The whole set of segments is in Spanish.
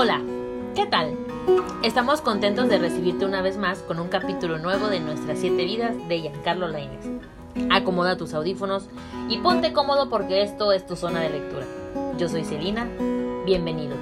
Hola, ¿qué tal? Estamos contentos de recibirte una vez más con un capítulo nuevo de Nuestras siete vidas de Giancarlo Lainez. Acomoda tus audífonos y ponte cómodo porque esto es tu zona de lectura. Yo soy Celina, bienvenido.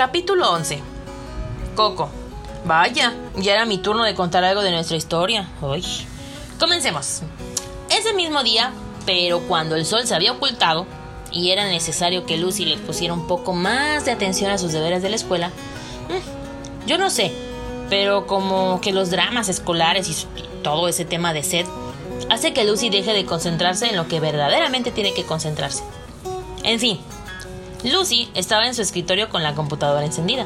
Capítulo 11. Coco. Vaya, ya era mi turno de contar algo de nuestra historia. Uy. Comencemos. Ese mismo día, pero cuando el sol se había ocultado y era necesario que Lucy le pusiera un poco más de atención a sus deberes de la escuela, mm, yo no sé, pero como que los dramas escolares y todo ese tema de sed hace que Lucy deje de concentrarse en lo que verdaderamente tiene que concentrarse. En fin, Lucy estaba en su escritorio con la computadora encendida.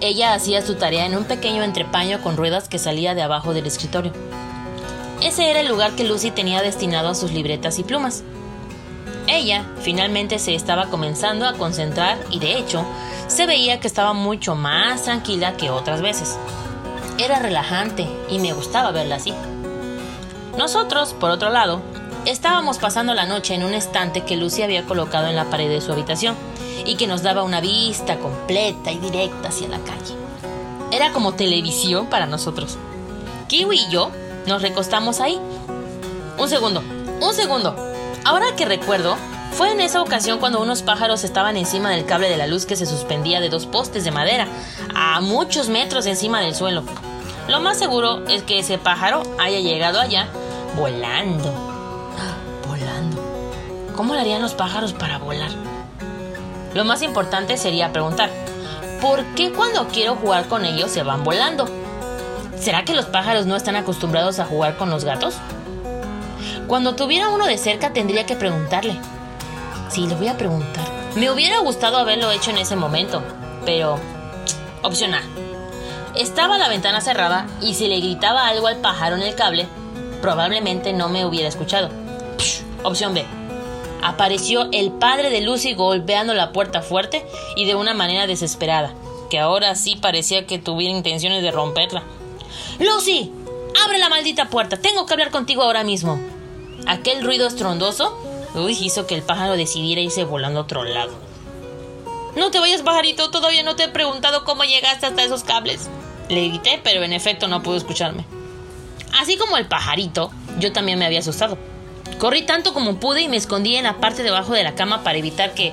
Ella hacía su tarea en un pequeño entrepaño con ruedas que salía de abajo del escritorio. Ese era el lugar que Lucy tenía destinado a sus libretas y plumas. Ella finalmente se estaba comenzando a concentrar y de hecho se veía que estaba mucho más tranquila que otras veces. Era relajante y me gustaba verla así. Nosotros, por otro lado, Estábamos pasando la noche en un estante que Lucy había colocado en la pared de su habitación y que nos daba una vista completa y directa hacia la calle. Era como televisión para nosotros. Kiwi y yo nos recostamos ahí. Un segundo, un segundo. Ahora que recuerdo, fue en esa ocasión cuando unos pájaros estaban encima del cable de la luz que se suspendía de dos postes de madera, a muchos metros encima del suelo. Lo más seguro es que ese pájaro haya llegado allá volando. ¿Cómo lo harían los pájaros para volar? Lo más importante sería preguntar, ¿por qué cuando quiero jugar con ellos se van volando? ¿Será que los pájaros no están acostumbrados a jugar con los gatos? Cuando tuviera uno de cerca tendría que preguntarle. Sí, le voy a preguntar. Me hubiera gustado haberlo hecho en ese momento, pero... Opción A. Estaba la ventana cerrada y si le gritaba algo al pájaro en el cable, probablemente no me hubiera escuchado. opción B apareció el padre de Lucy golpeando la puerta fuerte y de una manera desesperada, que ahora sí parecía que tuviera intenciones de romperla. Lucy, abre la maldita puerta, tengo que hablar contigo ahora mismo. Aquel ruido estrondoso hizo que el pájaro decidiera irse volando a otro lado. No te vayas, pajarito, todavía no te he preguntado cómo llegaste hasta esos cables. Le grité, pero en efecto no pudo escucharme. Así como el pajarito, yo también me había asustado. Corrí tanto como pude y me escondí en la parte debajo de la cama para evitar que,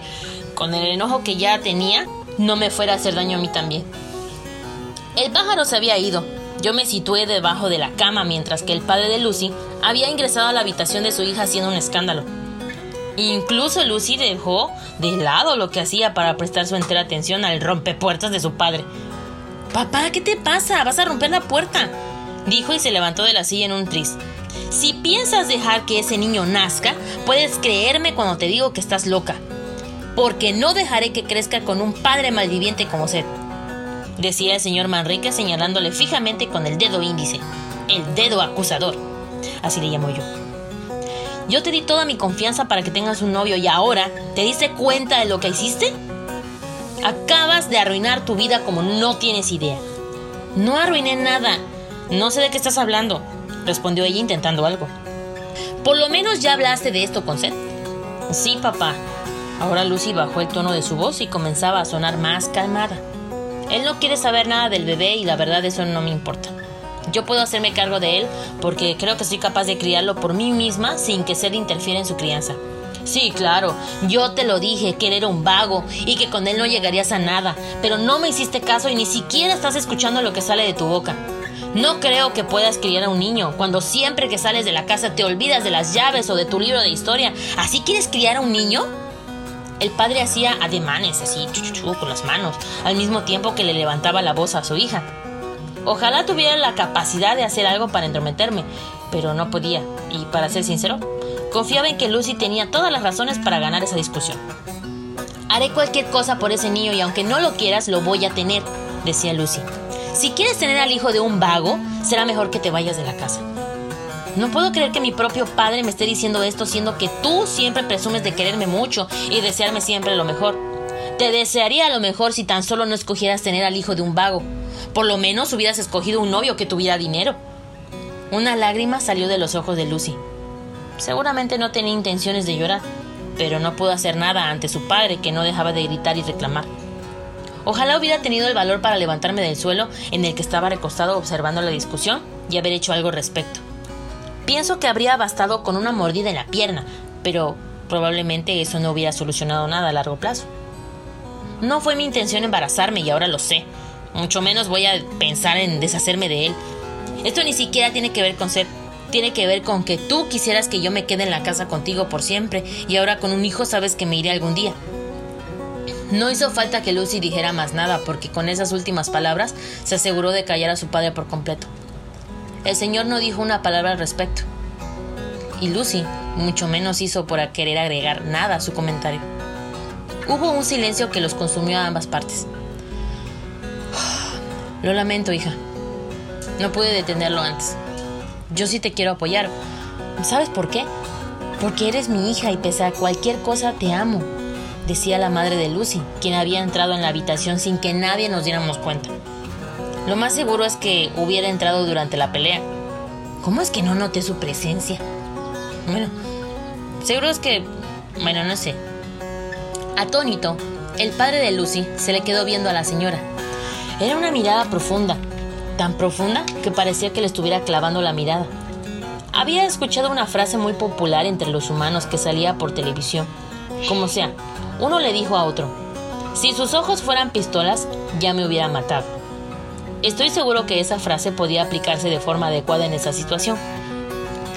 con el enojo que ya tenía, no me fuera a hacer daño a mí también. El pájaro se había ido. Yo me situé debajo de la cama mientras que el padre de Lucy había ingresado a la habitación de su hija haciendo un escándalo. Incluso Lucy dejó de lado lo que hacía para prestar su entera atención al rompepuertas de su padre. Papá, ¿qué te pasa? Vas a romper la puerta, dijo y se levantó de la silla en un tris. Si piensas dejar que ese niño nazca, puedes creerme cuando te digo que estás loca. Porque no dejaré que crezca con un padre malviviente como Seth. Decía el señor Manrique señalándole fijamente con el dedo índice. El dedo acusador. Así le llamo yo. Yo te di toda mi confianza para que tengas un novio y ahora, ¿te diste cuenta de lo que hiciste? Acabas de arruinar tu vida como no tienes idea. No arruiné nada. No sé de qué estás hablando respondió ella intentando algo. Por lo menos ya hablaste de esto con Seth. Sí, papá. Ahora Lucy bajó el tono de su voz y comenzaba a sonar más calmada. Él no quiere saber nada del bebé y la verdad eso no me importa. Yo puedo hacerme cargo de él porque creo que soy capaz de criarlo por mí misma sin que Seth interfiera en su crianza. Sí, claro, yo te lo dije, que él era un vago y que con él no llegarías a nada, pero no me hiciste caso y ni siquiera estás escuchando lo que sale de tu boca. No creo que puedas criar a un niño cuando siempre que sales de la casa te olvidas de las llaves o de tu libro de historia. ¿Así quieres criar a un niño? El padre hacía ademanes así, con las manos, al mismo tiempo que le levantaba la voz a su hija. Ojalá tuviera la capacidad de hacer algo para entrometerme, pero no podía, y para ser sincero, confiaba en que Lucy tenía todas las razones para ganar esa discusión. Haré cualquier cosa por ese niño y aunque no lo quieras, lo voy a tener, decía Lucy. Si quieres tener al hijo de un vago, será mejor que te vayas de la casa. No puedo creer que mi propio padre me esté diciendo esto, siendo que tú siempre presumes de quererme mucho y desearme siempre lo mejor. Te desearía lo mejor si tan solo no escogieras tener al hijo de un vago. Por lo menos hubieras escogido un novio que tuviera dinero. Una lágrima salió de los ojos de Lucy. Seguramente no tenía intenciones de llorar, pero no pudo hacer nada ante su padre que no dejaba de gritar y reclamar. Ojalá hubiera tenido el valor para levantarme del suelo en el que estaba recostado observando la discusión y haber hecho algo al respecto. Pienso que habría bastado con una mordida en la pierna, pero probablemente eso no hubiera solucionado nada a largo plazo. No fue mi intención embarazarme y ahora lo sé. Mucho menos voy a pensar en deshacerme de él. Esto ni siquiera tiene que ver con ser. Tiene que ver con que tú quisieras que yo me quede en la casa contigo por siempre y ahora con un hijo sabes que me iré algún día. No hizo falta que Lucy dijera más nada porque con esas últimas palabras se aseguró de callar a su padre por completo. El señor no dijo una palabra al respecto. Y Lucy mucho menos hizo por querer agregar nada a su comentario. Hubo un silencio que los consumió a ambas partes. Lo lamento, hija. No pude detenerlo antes. Yo sí te quiero apoyar. ¿Sabes por qué? Porque eres mi hija y pese a cualquier cosa te amo, decía la madre de Lucy, quien había entrado en la habitación sin que nadie nos diéramos cuenta. Lo más seguro es que hubiera entrado durante la pelea. ¿Cómo es que no noté su presencia? Bueno, seguro es que... Bueno, no sé. Atónito, el padre de Lucy se le quedó viendo a la señora. Era una mirada profunda, tan profunda que parecía que le estuviera clavando la mirada. Había escuchado una frase muy popular entre los humanos que salía por televisión. Como sea, uno le dijo a otro, si sus ojos fueran pistolas, ya me hubiera matado. Estoy seguro que esa frase podía aplicarse de forma adecuada en esa situación.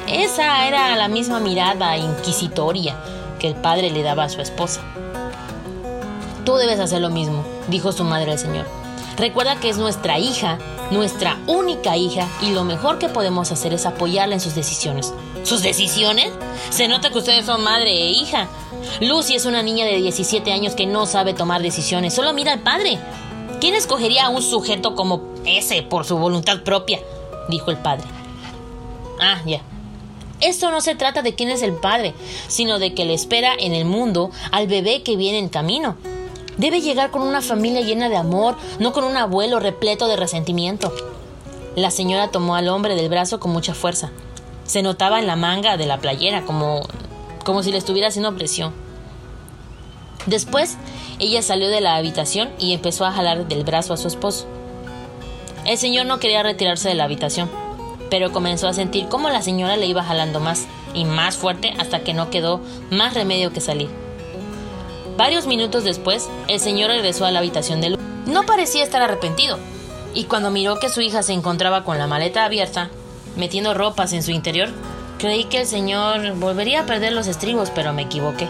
Esa era la misma mirada inquisitoria que el padre le daba a su esposa. Tú debes hacer lo mismo, dijo su madre al Señor. Recuerda que es nuestra hija, nuestra única hija, y lo mejor que podemos hacer es apoyarla en sus decisiones. ¿Sus decisiones? Se nota que ustedes son madre e hija. Lucy es una niña de 17 años que no sabe tomar decisiones, solo mira al padre. ¿Quién escogería a un sujeto como ese por su voluntad propia? dijo el padre. Ah, ya. Esto no se trata de quién es el padre, sino de que le espera en el mundo al bebé que viene en camino. Debe llegar con una familia llena de amor, no con un abuelo repleto de resentimiento. La señora tomó al hombre del brazo con mucha fuerza. Se notaba en la manga de la playera, como, como si le estuviera haciendo presión. Después, ella salió de la habitación y empezó a jalar del brazo a su esposo. El señor no quería retirarse de la habitación, pero comenzó a sentir cómo la señora le iba jalando más y más fuerte hasta que no quedó más remedio que salir. Varios minutos después, el señor regresó a la habitación de Lu. No parecía estar arrepentido, y cuando miró que su hija se encontraba con la maleta abierta, metiendo ropas en su interior, creí que el señor volvería a perder los estribos, pero me equivoqué.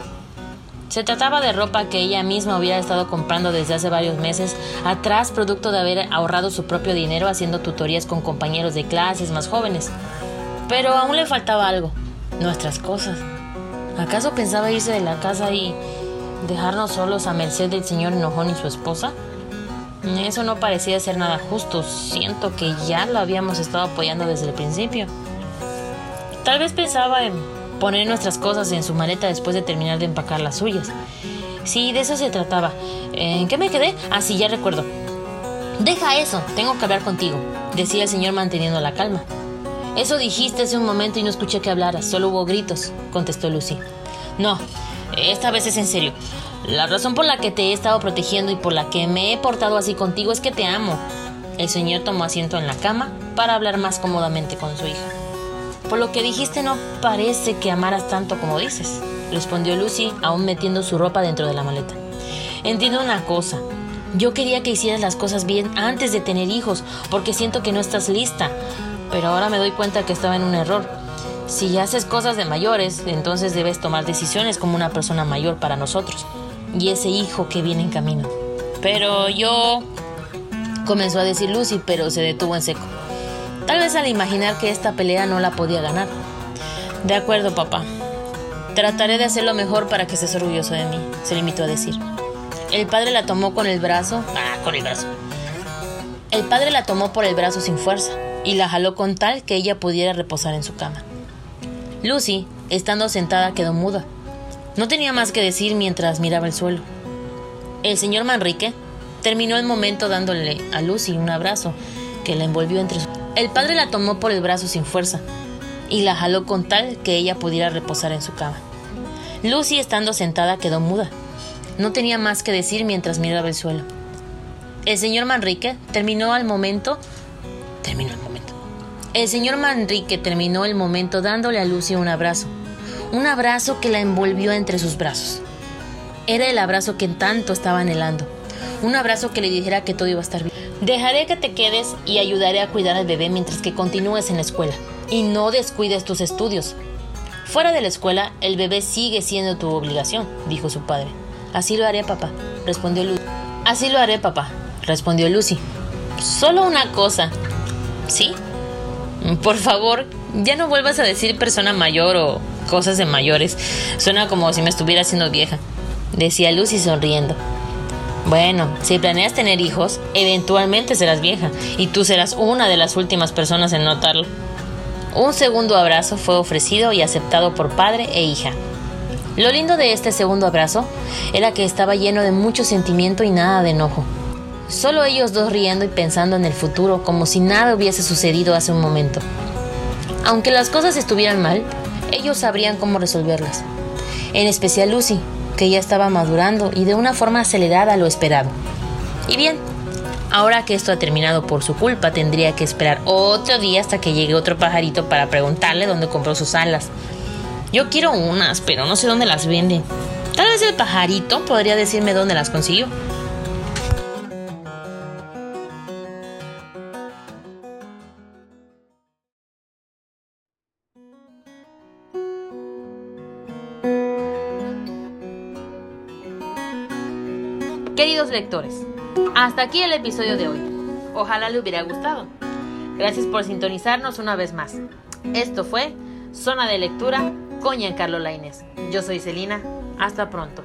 Se trataba de ropa que ella misma hubiera estado comprando desde hace varios meses atrás, producto de haber ahorrado su propio dinero haciendo tutorías con compañeros de clases más jóvenes. Pero aún le faltaba algo, nuestras cosas. ¿Acaso pensaba irse de la casa y dejarnos solos a merced del señor enojón y su esposa? Eso no parecía ser nada justo. Siento que ya lo habíamos estado apoyando desde el principio. Tal vez pensaba en poner nuestras cosas en su maleta después de terminar de empacar las suyas. Sí, de eso se trataba. ¿En qué me quedé? Ah, sí, ya recuerdo. Deja eso, tengo que hablar contigo, decía el señor manteniendo la calma. Eso dijiste hace un momento y no escuché que hablaras, solo hubo gritos, contestó Lucy. No, esta vez es en serio. La razón por la que te he estado protegiendo y por la que me he portado así contigo es que te amo. El señor tomó asiento en la cama para hablar más cómodamente con su hija. Por lo que dijiste no parece que amaras tanto como dices, respondió Lucy, aún metiendo su ropa dentro de la maleta. Entiendo una cosa. Yo quería que hicieras las cosas bien antes de tener hijos, porque siento que no estás lista. Pero ahora me doy cuenta que estaba en un error. Si haces cosas de mayores, entonces debes tomar decisiones como una persona mayor para nosotros. Y ese hijo que viene en camino. Pero yo... comenzó a decir Lucy, pero se detuvo en seco. Tal vez al imaginar que esta pelea no la podía ganar. De acuerdo, papá. Trataré de hacer lo mejor para que estés orgulloso de mí, se limitó a decir. El padre la tomó con el brazo. Ah, con el brazo. El padre la tomó por el brazo sin fuerza y la jaló con tal que ella pudiera reposar en su cama. Lucy, estando sentada, quedó muda. No tenía más que decir mientras miraba el suelo. El señor Manrique terminó el momento dándole a Lucy un abrazo que la envolvió entre sus... El padre la tomó por el brazo sin fuerza y la jaló con tal que ella pudiera reposar en su cama. Lucy, estando sentada, quedó muda. No tenía más que decir mientras miraba el suelo. El señor Manrique terminó al momento. Terminó el momento. El señor Manrique terminó el momento dándole a Lucy un abrazo. Un abrazo que la envolvió entre sus brazos. Era el abrazo que tanto estaba anhelando. Un abrazo que le dijera que todo iba a estar bien. Dejaré que te quedes y ayudaré a cuidar al bebé mientras que continúes en la escuela. Y no descuides tus estudios. Fuera de la escuela, el bebé sigue siendo tu obligación, dijo su padre. Así lo haré, papá, respondió Lucy. Así lo haré, papá, respondió Lucy. Solo una cosa. ¿Sí? Por favor, ya no vuelvas a decir persona mayor o cosas de mayores. Suena como si me estuviera haciendo vieja, decía Lucy sonriendo. Bueno, si planeas tener hijos, eventualmente serás vieja y tú serás una de las últimas personas en notarlo. Un segundo abrazo fue ofrecido y aceptado por padre e hija. Lo lindo de este segundo abrazo era que estaba lleno de mucho sentimiento y nada de enojo. Solo ellos dos riendo y pensando en el futuro como si nada hubiese sucedido hace un momento. Aunque las cosas estuvieran mal, ellos sabrían cómo resolverlas. En especial Lucy, que ya estaba madurando y de una forma acelerada lo esperado. Y bien, Ahora que esto ha terminado por su culpa, tendría que esperar otro día hasta que llegue otro pajarito para preguntarle dónde compró sus alas. Yo quiero unas, pero no sé dónde las venden. Tal vez el pajarito podría decirme dónde las consiguió. Queridos lectores, hasta aquí el episodio de hoy. Ojalá le hubiera gustado. Gracias por sintonizarnos una vez más. Esto fue Zona de Lectura con Giancarlo Lainez. Yo soy Celina. Hasta pronto.